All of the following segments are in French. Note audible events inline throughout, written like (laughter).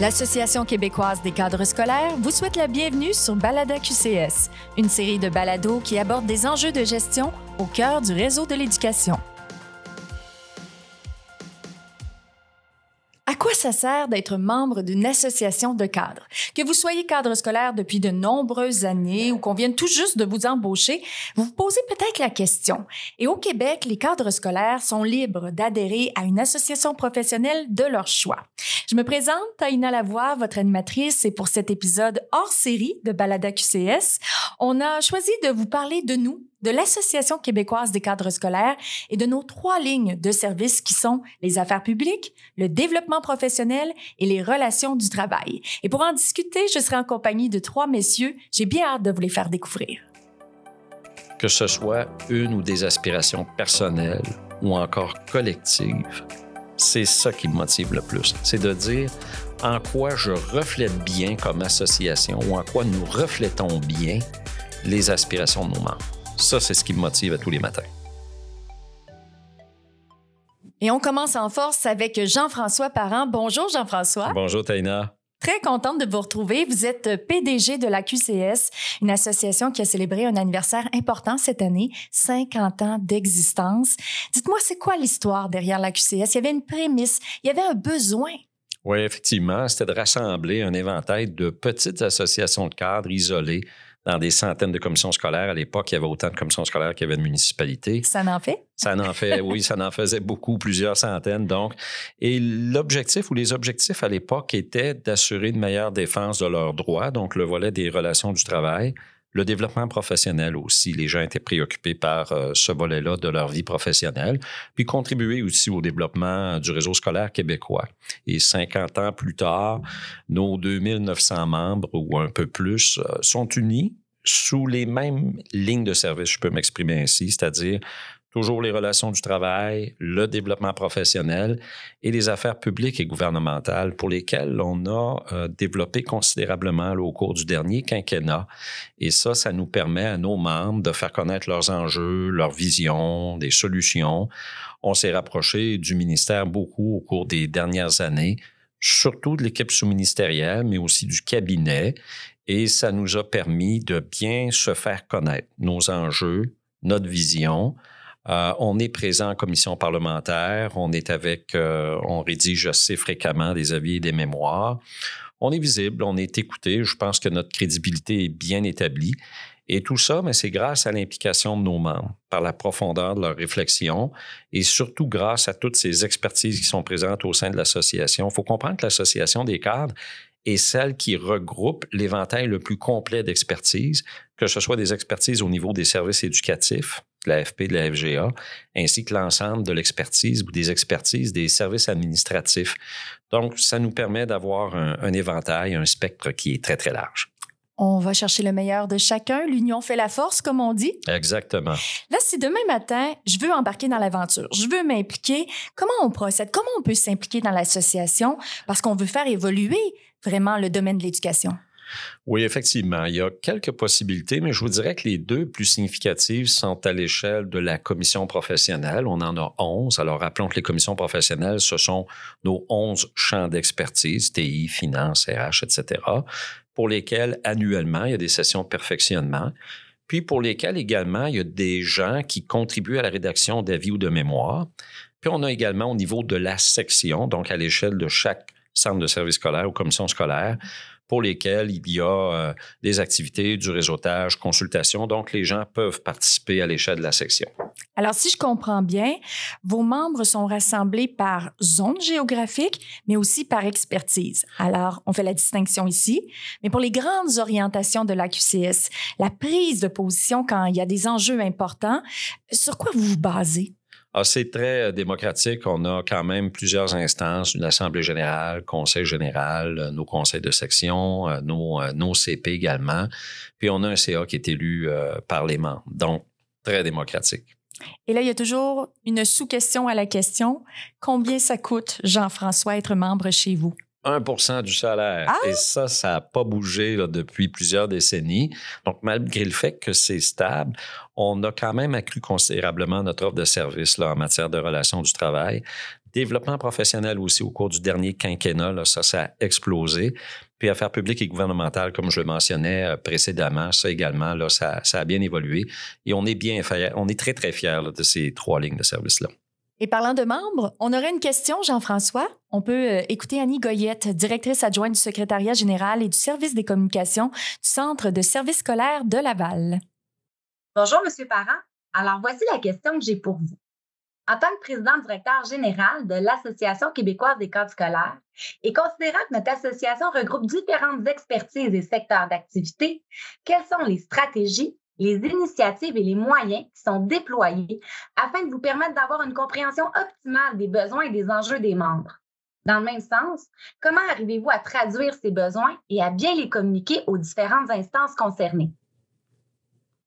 L'Association québécoise des cadres scolaires vous souhaite la bienvenue sur Balada QCS, une série de balados qui aborde des enjeux de gestion au cœur du réseau de l'éducation. Quoi ça sert d'être membre d'une association de cadres? Que vous soyez cadre scolaire depuis de nombreuses années ou qu'on vienne tout juste de vous embaucher, vous vous posez peut-être la question. Et au Québec, les cadres scolaires sont libres d'adhérer à une association professionnelle de leur choix. Je me présente, Taïna Lavoie, votre animatrice, et pour cet épisode hors série de Balada QCS, on a choisi de vous parler de nous, de l'Association québécoise des cadres scolaires et de nos trois lignes de service qui sont les affaires publiques, le développement professionnel et les relations du travail. Et pour en discuter, je serai en compagnie de trois messieurs. J'ai bien hâte de vous les faire découvrir. Que ce soit une ou des aspirations personnelles ou encore collectives, c'est ça qui me motive le plus. C'est de dire en quoi je reflète bien comme association ou en quoi nous reflétons bien les aspirations de nos membres. Ça, c'est ce qui me motive à tous les matins. Et on commence en force avec Jean-François Parent. Bonjour Jean-François. Bonjour Taina. Très contente de vous retrouver. Vous êtes PDG de la QCS, une association qui a célébré un anniversaire important cette année, 50 ans d'existence. Dites-moi, c'est quoi l'histoire derrière la QCS? Il y avait une prémisse, il y avait un besoin. Oui, effectivement, c'était de rassembler un éventail de petites associations de cadres isolées dans des centaines de commissions scolaires. À l'époque, il y avait autant de commissions scolaires qu'il y avait de municipalités. Ça en fait? Ça en fait, (laughs) oui, ça en faisait beaucoup, plusieurs centaines. Donc, et l'objectif ou les objectifs à l'époque étaient d'assurer une meilleure défense de leurs droits, donc le volet des relations du travail, le développement professionnel aussi. Les gens étaient préoccupés par euh, ce volet-là de leur vie professionnelle, puis contribuer aussi au développement du réseau scolaire québécois. Et 50 ans plus tard, nos 2900 membres ou un peu plus euh, sont unis sous les mêmes lignes de service, je peux m'exprimer ainsi, c'est-à-dire toujours les relations du travail, le développement professionnel et les affaires publiques et gouvernementales pour lesquelles on a euh, développé considérablement au cours du dernier quinquennat. Et ça, ça nous permet à nos membres de faire connaître leurs enjeux, leurs visions, des solutions. On s'est rapproché du ministère beaucoup au cours des dernières années, surtout de l'équipe sous-ministérielle, mais aussi du cabinet. Et ça nous a permis de bien se faire connaître nos enjeux, notre vision, euh, on est présent en commission parlementaire, on est avec, euh, on rédige assez fréquemment des avis et des mémoires. On est visible, on est écouté. Je pense que notre crédibilité est bien établie. Et tout ça, mais c'est grâce à l'implication de nos membres, par la profondeur de leur réflexion et surtout grâce à toutes ces expertises qui sont présentes au sein de l'association. Il faut comprendre que l'association des cadres est celle qui regroupe l'éventail le plus complet d'expertise, que ce soit des expertises au niveau des services éducatifs, de l'AFP, de la FGA, ainsi que l'ensemble de l'expertise ou des expertises des services administratifs. Donc, ça nous permet d'avoir un, éventail, un spectre qui est très, très large. On va chercher le meilleur de chacun. L'union fait la force, comme on dit. Exactement. Là, si demain matin, je veux embarquer dans l'aventure, je veux m'impliquer, comment on procède? Comment on peut s'impliquer dans l'association? Parce qu'on veut faire évoluer vraiment le domaine de l'éducation. Oui, effectivement, il y a quelques possibilités, mais je vous dirais que les deux plus significatives sont à l'échelle de la commission professionnelle. On en a 11. Alors, rappelons que les commissions professionnelles, ce sont nos 11 champs d'expertise, TI, finance, RH, etc., pour lesquels annuellement, il y a des sessions de perfectionnement puis pour lesquels également, il y a des gens qui contribuent à la rédaction d'avis ou de mémoire. Puis on a également au niveau de la section, donc à l'échelle de chaque centre de service scolaire ou commission scolaire, pour lesquels il y a euh, des activités, du réseautage, consultation. Donc, les gens peuvent participer à l'échelle de la section. Alors, si je comprends bien, vos membres sont rassemblés par zone géographique, mais aussi par expertise. Alors, on fait la distinction ici. Mais pour les grandes orientations de la QCS, la prise de position quand il y a des enjeux importants, sur quoi vous vous basez? Ah, c'est très euh, démocratique. On a quand même plusieurs instances, une assemblée générale, conseil général, euh, nos conseils de section, euh, nos, CP également. Puis on a un CA qui est élu par les membres. Donc, très démocratique. Et là, il y a toujours une sous-question à la question. Combien ça coûte, Jean-François, être membre chez vous? 1% du salaire. Ah! Et ça, ça n'a pas bougé depuis plusieurs décennies. Donc, malgré le fait que c'est stable, on a quand même accru considérablement notre offre de service là, en matière de relations du travail. Développement professionnel aussi au cours du dernier quinquennat, ça, ça a explosé. Puis affaires publiques et gouvernementales, comme je le mentionnais euh, précédemment, ça également, là, ça, ça a bien évolué. Et on est bien on est très, très fiers de ces trois lignes de service-là. Et parlant de membres, on aurait une question, Jean-François. On peut euh, écouter Annie Goyette, directrice adjointe du secrétariat général et du service des communications du Centre de services scolaires de Laval. Bonjour, Monsieur Parent. Alors, voici la question que j'ai pour vous. En tant que président directeur général de l'Association québécoise des cadres scolaires, et considérant que notre association regroupe différentes expertises et secteurs d'activité, quelles sont les stratégies, les initiatives et les moyens qui sont déployés afin de vous permettre d'avoir une compréhension optimale des besoins et des enjeux des membres? Dans le même sens, comment arrivez-vous à traduire ces besoins et à bien les communiquer aux différentes instances concernées?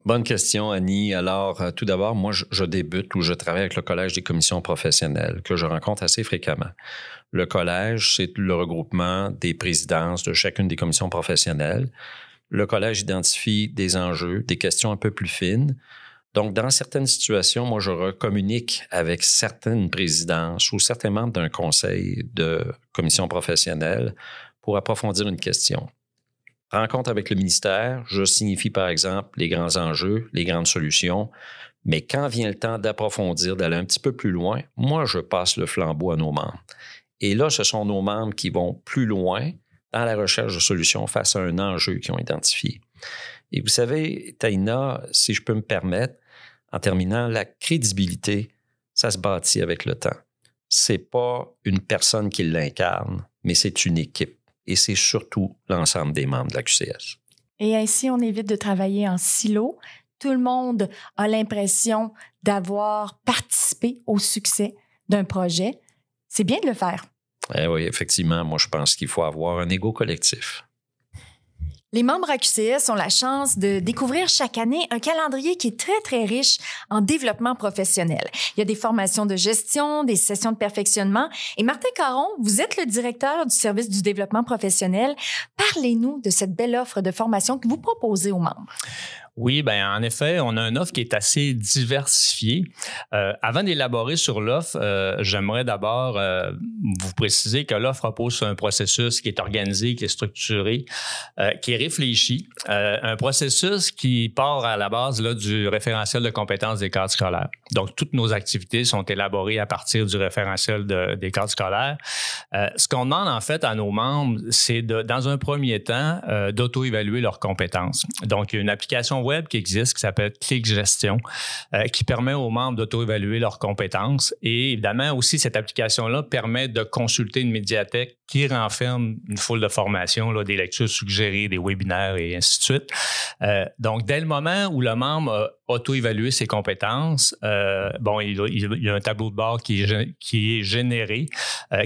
Bonne question, Annie. Alors, euh, tout d'abord, moi, je, débute ou je travaille avec le Collège des commissions professionnelles que je rencontre assez fréquemment. Le collège, c'est le regroupement des présidences de chacune des commissions professionnelles. Le collège identifie des enjeux, des questions un peu plus fines. Donc, dans certaines situations, moi, je recommunique avec certaines présidences ou certains membres d'un conseil de commission professionnelle pour approfondir une question rencontre avec le ministère, je signifie par exemple les grands enjeux, les grandes solutions, mais quand vient le temps d'approfondir, d'aller un petit peu plus loin, moi, je passe le flambeau à nos membres. Et là, ce sont nos membres qui vont plus loin dans la recherche de solutions face à un enjeu qu'ils ont identifié. Et vous savez, Taïna, si je peux me permettre, en terminant, la crédibilité, ça se bâtit avec le temps. C'est pas une personne qui l'incarne, mais c'est une équipe et c'est surtout l'ensemble des membres de la QCS. Et ainsi, on évite de travailler en silo. Tout le monde a l'impression d'avoir participé au succès d'un projet. C'est bien de le faire. Eh oui, effectivement, moi je pense qu'il faut avoir un ego collectif. Les membres à QCS ont la chance de découvrir chaque année un calendrier qui est très, très riche en développement professionnel. Il y a des formations de gestion, des sessions de perfectionnement. Et Martin Caron, vous êtes le directeur du service du développement professionnel. Parlez-nous de cette belle offre de formation que vous proposez aux membres. Oui, ben en effet, on a une offre qui est assez diversifiée. Euh, avant d'élaborer sur l'offre, euh, j'aimerais d'abord euh, vous préciser que l'offre repose sur un processus qui est organisé, qui est structuré, qui est réfléchi, un processus qui part à la base là, du référentiel de compétences des cadres scolaires. Donc, toutes nos activités sont élaborées à partir du référentiel des cadres scolaires. ce qu'on demande en fait à nos membres, c'est dans un premier temps, d'auto-évaluer leurs compétences. Donc, une application qui existe qui s'appelle Click Gestion, euh, qui permet aux membres d'auto-évaluer leurs compétences. Et évidemment, aussi, cette application-là permet de consulter une médiathèque qui renferme une foule de formations, des lectures suggérées, des webinaires et ainsi de suite. Euh, donc, dès le moment où le membre a auto-évalué ses compétences, euh, bon, il, y a un tableau de bord qui est généré,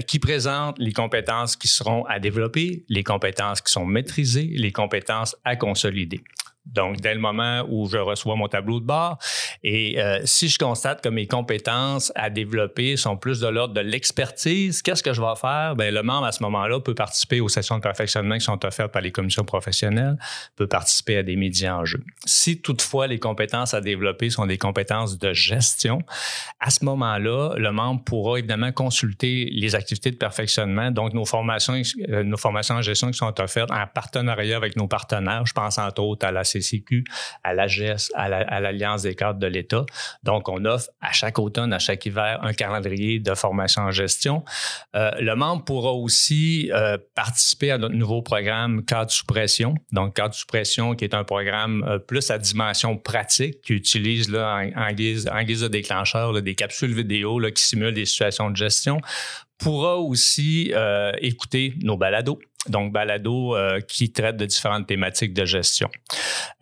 qui présente les compétences qui seront à développer, les compétences qui sont maîtrisées, les compétences à consolider. Donc, dès le moment où je reçois mon tableau de bord, et euh, si je constate que mes compétences à développer sont plus de l'ordre de l'expertise, qu'est-ce que je vais faire? Bien, le membre, à ce moment-là, peut participer aux sessions de perfectionnement qui sont offertes par les commissions professionnelles, peut participer à des médias en jeu. Si toutefois les compétences à développer sont des compétences de gestion, à ce moment-là, le membre pourra évidemment consulter les activités de perfectionnement, donc nos formations, euh, nos formations en gestion qui sont offertes en partenariat avec nos partenaires. Je pense entre autres à la CCQ, à l'AGES, à l'Alliance des cadres de l'État. Donc, on offre à chaque automne, à chaque hiver, un calendrier de formation en gestion. Euh, le membre pourra aussi euh, participer à notre nouveau programme Cadre sous pression. Donc, Cadre sous pression, qui est un programme euh, plus à dimension pratique, qui utilise là, en, guise, de déclencheur des capsules vidéo là, qui simulent des situations de gestion pourra aussi écouter nos balados donc balado euh, qui traite de différentes thématiques de gestion.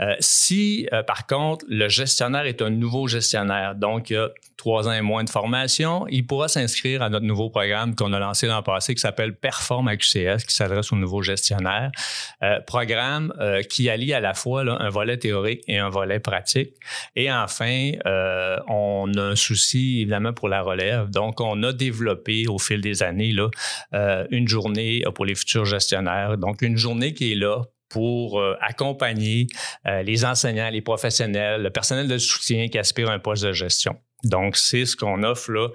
Euh, si, euh, par contre, le gestionnaire est un nouveau gestionnaire, donc il y a trois ans et moins de formation, il pourra s'inscrire à notre nouveau programme qu'on a lancé l'an passé qui s'appelle Perform QCS, qui s'adresse aux nouveaux gestionnaires. programme qui allie à la fois un volet théorique et un volet pratique. Et enfin, on a un souci évidemment pour la relève. Donc, on a développé au fil des années là, une journée pour les futurs gestionnaires donc, une journée qui est là pour euh, accompagner euh, les enseignants, les professionnels, le personnel de soutien qui aspire à un poste de gestion. Donc, c'est ce qu'on offre là,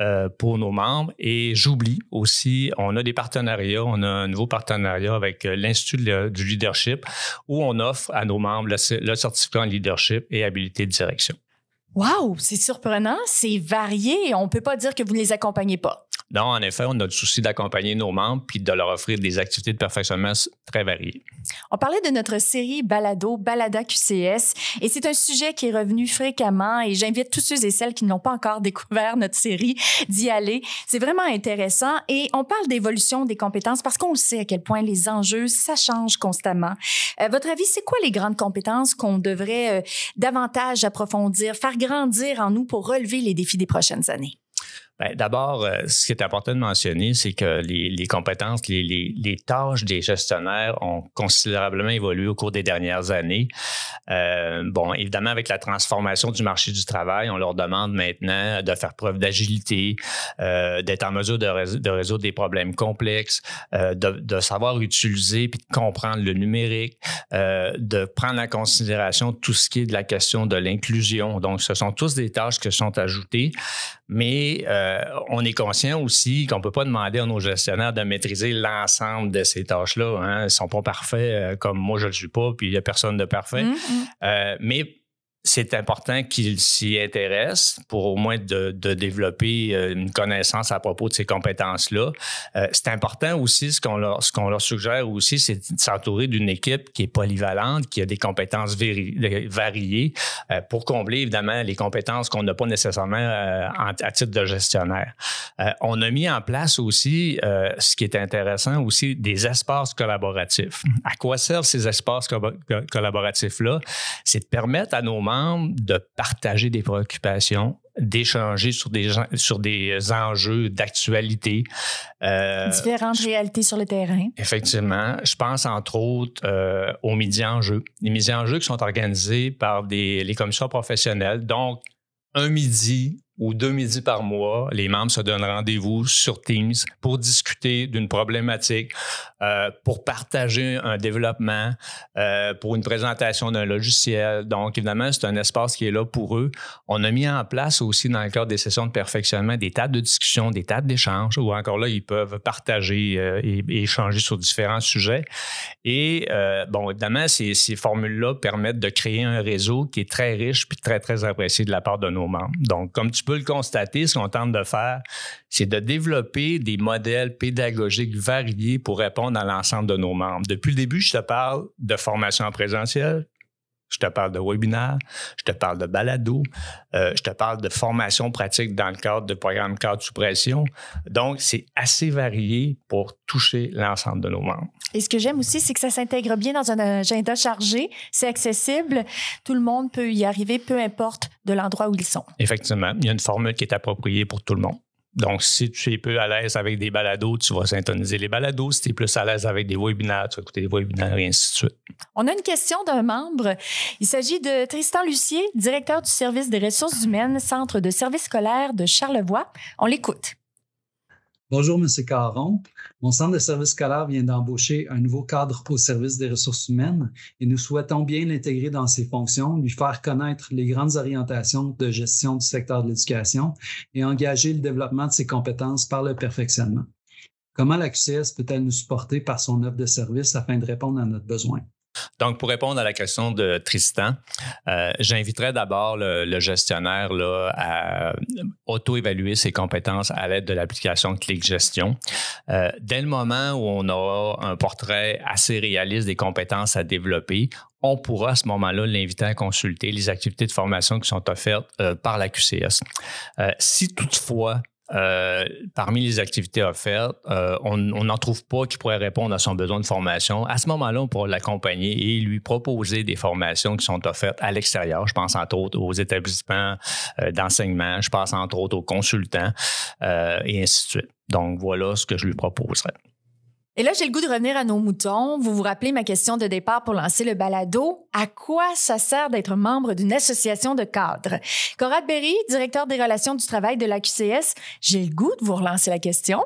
euh, pour nos membres. Et j'oublie aussi, on a des partenariats. On a un nouveau partenariat avec euh, l'Institut du leadership où on offre à nos membres le, le certificat en leadership et habilité de direction. Wow, c'est surprenant, c'est varié. On ne peut pas dire que vous ne les accompagnez pas. Non, en effet, on a le souci d'accompagner nos membres puis de leur offrir des activités de perfectionnement très variées. On parlait de notre série Balado, Balada QCS, et c'est un sujet qui est revenu fréquemment et j'invite tous ceux et celles qui n'ont pas encore découvert notre série d'y aller. C'est vraiment intéressant et on parle d'évolution des compétences parce qu'on sait à quel point les enjeux, ça change constamment. Euh, votre avis, c'est quoi les grandes compétences qu'on devrait euh, davantage approfondir, faire grandir en nous pour relever les défis des prochaines années? Ben, D'abord, euh, ce qui est important de mentionner, c'est que les, compétences, les, tâches des gestionnaires ont considérablement évolué au cours des dernières années. Euh, bon, évidemment, avec la transformation du marché du travail, on leur demande maintenant de faire preuve d'agilité, euh, d'être en mesure de, résoudre des problèmes complexes, de, de, savoir utiliser puis de comprendre le numérique, de prendre en considération tout ce qui est de la question de l'inclusion. Donc, ce sont tous des tâches qui sont ajoutées, mais euh, on est conscient aussi qu'on ne peut pas demander à nos gestionnaires de maîtriser l'ensemble de ces tâches-là. Hein. Ils ne sont pas parfaits euh, comme moi, je ne le suis pas, puis il n'y a personne de parfait. Mmh, mmh. Euh, mais c'est important qu'ils s'y intéressent pour au moins de, développer euh, une connaissance à propos de ces compétences-là. Euh, c'est important aussi, ce qu'on leur, leur suggère aussi, c'est de s'entourer d'une équipe qui est polyvalente, qui a des compétences variées euh, pour combler évidemment les compétences qu'on n'a pas nécessairement à titre de gestionnaire. on a mis en place aussi, ce qui est intéressant aussi, des espaces collaboratifs. À quoi servent ces espaces collaboratifs-là? C'est de permettre à nos membres de partager des préoccupations, d'échanger sur des, sur des enjeux d'actualité. Euh, Différentes réalités sur le terrain. Effectivement. Je pense entre autres euh, aux midi enjeux. Les midi enjeux qui sont organisés par des, les commissions professionnelles. Donc, un midi ou deux midis par mois, les membres se donnent rendez-vous sur Teams pour discuter d'une problématique, euh, pour partager un développement, euh, pour une présentation d'un logiciel. Donc, évidemment, c'est un espace qui est là pour eux. On a mis en place aussi, dans le cadre des sessions de perfectionnement, des tables de discussion, des tables d'échange, où encore là, ils peuvent partager euh, et, échanger sur différents sujets. Et, bon, évidemment, ces, ces formules-là permettent de créer un réseau qui est très riche puis très, très apprécié de la part de nos membres. Donc, comme tu peux le constater, ce qu'on tente de faire, c'est de développer des modèles pédagogiques variés pour répondre à l'ensemble de nos membres. Depuis le début, je te parle de formation en présentiel, je te parle de webinaire, je te parle de balado, euh, je te parle de formation pratique dans le cadre de programmes cadre sous pression. Donc, c'est assez varié pour toucher l'ensemble de nos membres. Et ce que j'aime aussi, c'est que ça s'intègre bien dans un agenda chargé, c'est accessible, tout le monde peut y arriver, peu importe de l'endroit où ils sont. Effectivement, il y a une formule qui est appropriée pour tout le monde. Donc, si tu es peu à l'aise avec des balados, tu vas syntoniser les balados. Si tu es plus à l'aise avec des webinaires, tu vas écouter des webinaires et ainsi de suite. On a une question d'un membre. Il s'agit de Tristan Lucier, directeur du service des ressources humaines, centre de service scolaire de Charlevoix. On l'écoute. Bonjour, M. Caron. Mon centre de service scolaire vient d'embaucher un nouveau cadre au service des ressources humaines et nous souhaitons bien l'intégrer dans ses fonctions, lui faire connaître les grandes orientations de gestion du secteur de l'éducation et engager le développement de ses compétences par le perfectionnement. Comment la QCS peut-elle nous supporter par son offre de service afin de répondre à notre besoin? Donc, pour répondre à la question de Tristan, euh, j'inviterais d'abord le, gestionnaire là, à auto-évaluer ses compétences à l'aide de l'application Click Gestion. Euh, dès le moment où on aura un portrait assez réaliste des compétences à développer, on pourra à ce moment-là l'inviter à consulter les activités de formation qui sont offertes euh, par la QCS. si toutefois euh, parmi les activités offertes, euh, on n'en trouve pas qui pourrait répondre à son besoin de formation. À ce moment-là, on pourra l'accompagner et lui proposer des formations qui sont offertes à l'extérieur. Je pense entre autres aux établissements euh, d'enseignement, je pense entre autres aux consultants et ainsi de suite. Donc voilà ce que je lui proposerais. Et là, j'ai le goût de revenir à nos moutons. Vous vous rappelez ma question de départ pour lancer le balado. À quoi ça sert d'être membre d'une association de cadres? Conrad Berry, directeur des relations du travail de la QCS, j'ai le goût de vous relancer la question.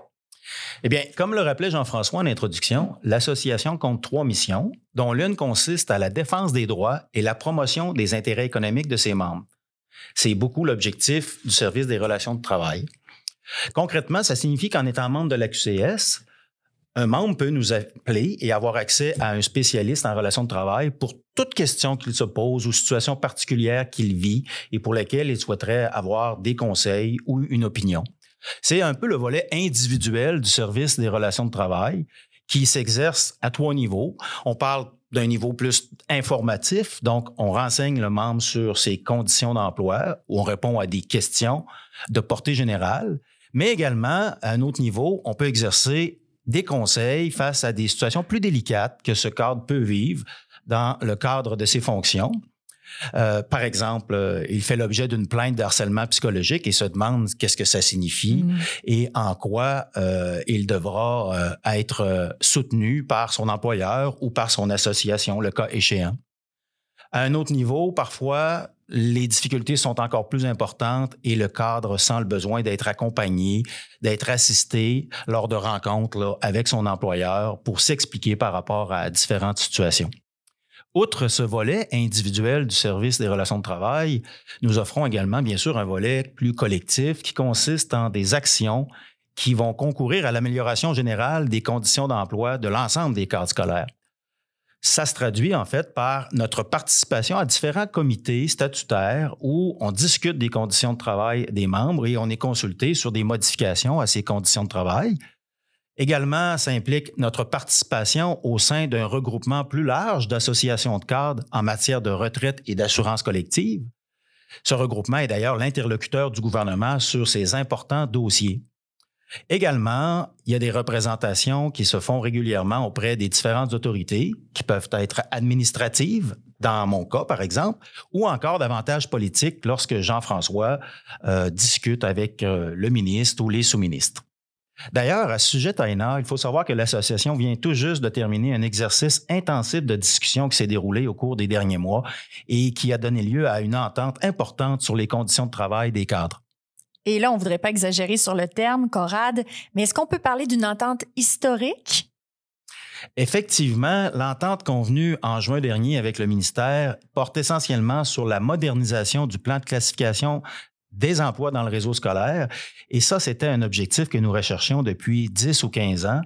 Eh bien, comme le rappelait Jean-François en introduction, l'association compte trois missions, dont l'une consiste à la défense des droits et la promotion des intérêts économiques de ses membres. C'est beaucoup l'objectif du service des relations de travail. Concrètement, ça signifie qu'en étant membre de la QCS, un membre peut nous appeler et avoir accès à un spécialiste en relations de travail pour toute question qu'il se pose ou situation particulière qu'il vit et pour laquelle il souhaiterait avoir des conseils ou une opinion. C'est un peu le volet individuel du service des relations de travail qui s'exerce à trois niveaux. On parle d'un niveau plus informatif, donc on renseigne le membre sur ses conditions d'emploi, on répond à des questions de portée générale, mais également à un autre niveau, on peut exercer des conseils face à des situations plus délicates que ce cadre peut vivre dans le cadre de ses fonctions. Euh, par exemple, euh, il fait l'objet d'une plainte de harcèlement psychologique et se demande qu'est-ce que ça signifie mm. et en quoi euh, il devra être soutenu par son employeur ou par son association, le cas échéant. À un autre niveau, parfois, les difficultés sont encore plus importantes et le cadre sent le besoin d'être accompagné, d'être assisté lors de rencontres avec son employeur pour s'expliquer par rapport à différentes situations. Outre ce volet individuel du service des relations de travail, nous offrons également, bien sûr, un volet plus collectif qui consiste en des actions qui vont concourir à l'amélioration générale des conditions d'emploi de l'ensemble des cadres scolaires. Ça se traduit en fait par notre participation à différents comités statutaires où on discute des conditions de travail des membres et on est consulté sur des modifications à ces conditions de travail. Également, ça implique notre participation au sein d'un regroupement plus large d'associations de cadres en matière de retraite et d'assurance collective. Ce regroupement est d'ailleurs l'interlocuteur du gouvernement sur ces importants dossiers. Également, il y a des représentations qui se font régulièrement auprès des différentes autorités, qui peuvent être administratives, dans mon cas par exemple, ou encore davantage politiques lorsque Jean-François euh, discute avec euh, le ministre ou les sous-ministres. D'ailleurs, à ce sujet, Taina, il faut savoir que l'association vient tout juste de terminer un exercice intensif de discussion qui s'est déroulé au cours des derniers mois et qui a donné lieu à une entente importante sur les conditions de travail des cadres. Et là, on ne voudrait pas exagérer sur le terme, Corade, mais est-ce qu'on peut parler d'une entente historique? Effectivement, l'entente convenue en juin dernier avec le ministère porte essentiellement sur la modernisation du plan de classification des emplois dans le réseau scolaire. Et ça, c'était un objectif que nous recherchions depuis 10 ou 15 ans.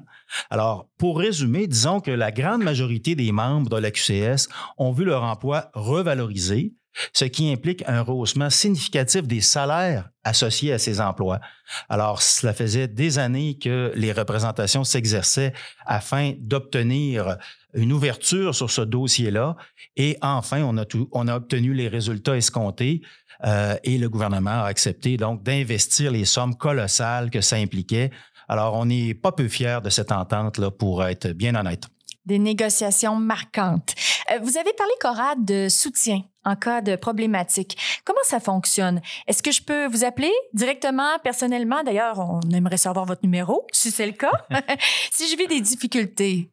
Alors, pour résumer, disons que la grande majorité des membres de la QCS ont vu leur emploi revalorisé, ce qui implique un rehaussement significatif des salaires associés à ces emplois. Alors, cela faisait des années que les représentations s'exerçaient afin d'obtenir une ouverture sur ce dossier-là. Et enfin, on a, obtenu les résultats escomptés euh, et le gouvernement a accepté donc d'investir les sommes colossales que ça impliquait. Alors, on n'est pas peu fiers de cette entente, là, pour être bien honnête. Des négociations marquantes. Euh, vous avez parlé, Cora, de soutien en cas de problématique. Comment ça fonctionne? Est-ce que je peux vous appeler directement, personnellement? D'ailleurs, on aimerait savoir votre numéro, si c'est le cas. (laughs) (laughs) si je vis des difficultés,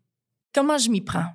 comment je m'y prends?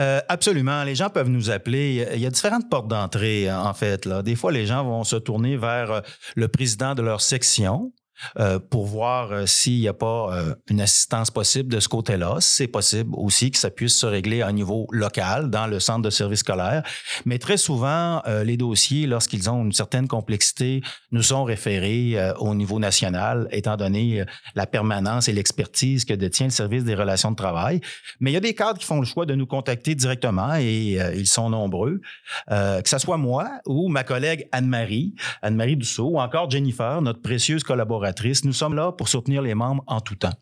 Euh, absolument. Les gens peuvent nous appeler. Il y a différentes portes d'entrée, en fait. Là. Des fois, les gens vont se tourner vers euh, le président de leur section euh, pour voir euh, s'il n'y a pas euh, une assistance possible de ce côté-là. C'est possible aussi que ça puisse se régler à niveau local dans le centre de service scolaire. Mais très souvent, les dossiers, lorsqu'ils ont une certaine complexité, nous sont référés au niveau national, étant donné la permanence et l'expertise que détient le service des relations de travail. Mais il y a des cadres qui font le choix de nous contacter directement et ils sont nombreux. que ce soit moi ou ma collègue Anne-Marie, Anne-Marie Dussault, ou encore Jennifer, notre précieuse collaboratrice nous sommes là pour soutenir les membres en tout temps.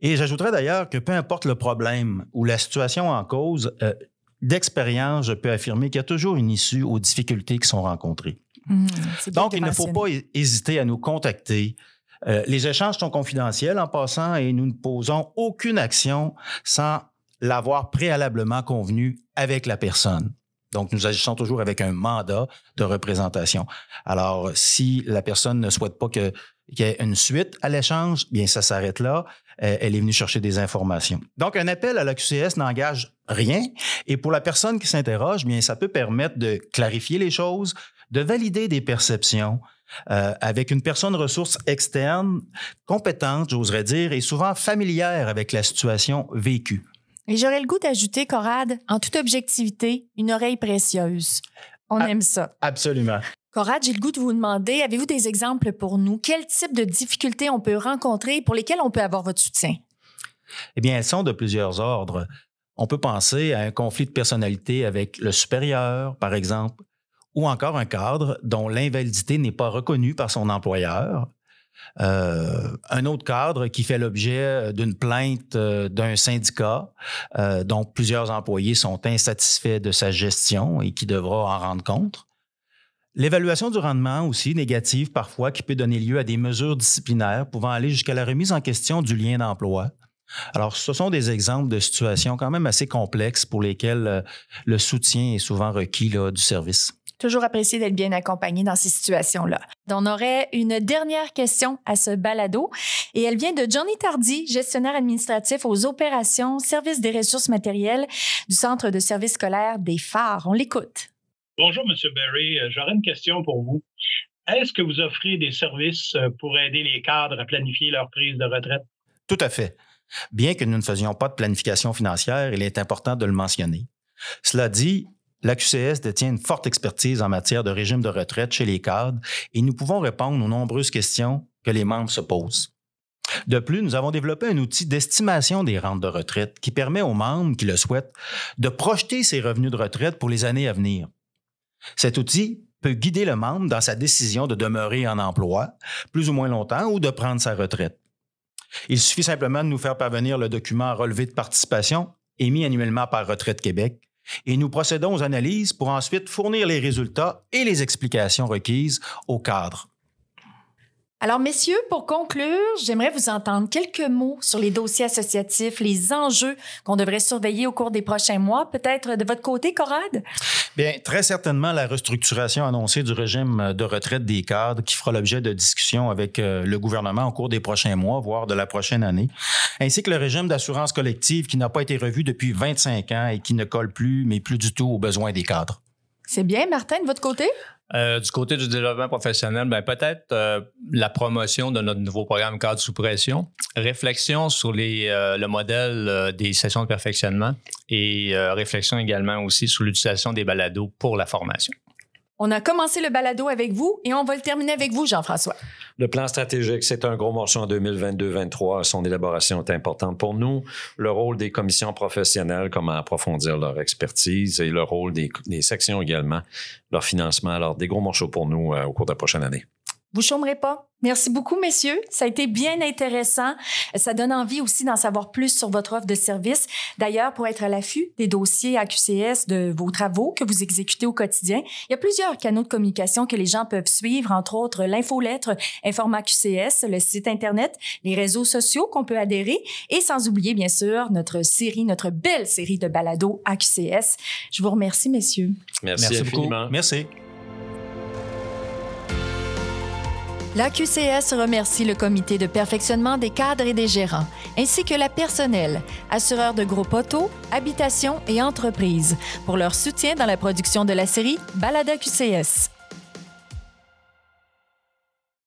Et j'ajouterais d'ailleurs que peu importe le problème ou la situation en cause, euh, d'expérience, je peux affirmer qu'il y a toujours une issue aux difficultés qui sont rencontrées. Mmh, Donc, il ne faut pas hésiter à nous contacter. Euh, les échanges sont confidentiels en passant et nous ne posons aucune action sans l'avoir préalablement convenu avec la personne. Donc, nous agissons toujours avec un mandat de représentation. Alors, si la personne ne souhaite pas que qu'il y ait une suite à l'échange, bien ça s'arrête là. Euh, elle est venue chercher des informations. Donc, un appel à la QCS n'engage rien. Et pour la personne qui s'interroge, bien ça peut permettre de clarifier les choses, de valider des perceptions, euh, avec une personne ressource externe, compétente, j'oserais dire, et souvent familière avec la situation vécue. Et j'aurais le goût d'ajouter, Corade, en toute objectivité, une oreille précieuse. On Ah. aime ça. Absolument. Corrad, j'ai le goût de vous demander, avez-vous des exemples pour nous? Quel type de difficultés on peut rencontrer pour lesquelles on peut avoir votre soutien? Eh bien, elles sont de plusieurs ordres. On peut penser à un conflit de personnalité avec le supérieur, par exemple, ou encore un cadre dont l'invalidité n'est pas reconnue par son employeur. Euh, un autre cadre qui fait l'objet d'une plainte euh, d'un syndicat euh, dont plusieurs employés sont insatisfaits de sa gestion et qui devra en rendre compte. L'évaluation du rendement aussi négative parfois qui peut donner lieu à des mesures disciplinaires pouvant aller jusqu'à la remise en question du lien d'emploi. Alors, ce sont des exemples de situations quand même assez complexes pour lesquelles euh, le soutien est souvent requis du service. Toujours apprécié d'être bien accompagné dans ces situations-là. On aurait une dernière question à ce balado et elle vient de Johnny Tardy, gestionnaire administratif aux opérations, service des ressources matérielles du Centre de services scolaires des phares. On l'écoute. Bonjour, M. Berry. Euh, J'aurais une question pour vous. Est-ce que vous offrez des services euh, pour aider les cadres à planifier leur prise de retraite? Tout à fait. Bien que nous ne faisions pas de planification financière, il est important de le mentionner. Cela dit, l'AQCS détient une forte expertise en matière de régime de retraite chez les cadres et nous pouvons répondre aux nombreuses questions que les membres se posent. De plus, nous avons développé un outil d'estimation des rentes de retraite qui permet aux membres qui le souhaitent de projeter ses revenus de retraite pour les années à venir. Cet outil peut guider le membre dans sa décision de demeurer en emploi plus ou moins longtemps ou de prendre sa retraite. Il suffit simplement de nous faire parvenir le document relevé de participation émis annuellement par Retraite Québec et nous procédons aux analyses pour ensuite fournir les résultats et les explications requises au cadre. Alors, messieurs, pour conclure, j'aimerais vous entendre quelques mots sur les dossiers associatifs, les enjeux qu'on devrait surveiller au cours des prochains mois. Peut-être de votre côté, Corrad? Bien, très certainement la restructuration annoncée du régime de retraite des cadres qui fera l'objet de discussions avec euh, le gouvernement au cours des prochains mois, voire de la prochaine année, ainsi que le régime d'assurance collective qui n'a pas été revu depuis 25 ans et qui ne colle plus, mais plus du tout aux besoins des cadres. C'est bien, Martin, de votre côté? Euh, du côté du développement professionnel, ben peut-être euh, la promotion de notre nouveau programme cadre sous pression, réflexion sur les, euh, le modèle euh, des sessions de perfectionnement et réflexion également aussi sur l'utilisation des balados pour la formation. On a commencé le balado avec vous et on va le terminer avec vous, Jean-François. Le plan stratégique, c'est un gros morceau en 2022-2023. Son élaboration est importante pour nous. Le rôle des commissions professionnelles, comment approfondir leur expertise et le rôle des, des sections également, leur financement. Alors, des gros morceaux pour nous euh, au cours de la prochaine année. Vous chômerez pas. Merci beaucoup, messieurs. Ça a été bien intéressant. Ça donne envie aussi d'en savoir plus sur votre offre de service. D'ailleurs, pour être à l'affût des dossiers AQCS de vos travaux que vous exécutez au quotidien, il y a plusieurs canaux de communication que les gens peuvent suivre, entre autres l'infolettre Informa QCS, le site Internet, les réseaux sociaux qu'on peut adhérer et sans oublier, bien sûr, notre série, notre belle série de balados AQCS. Je vous remercie, messieurs. Merci, Merci beaucoup. infiniment. Merci. La QCS remercie le comité de perfectionnement des cadres et des gérants, ainsi que la personnel, assureurs de groupe auto, habitation et entreprises, pour leur soutien dans la production de la série Balada QCS.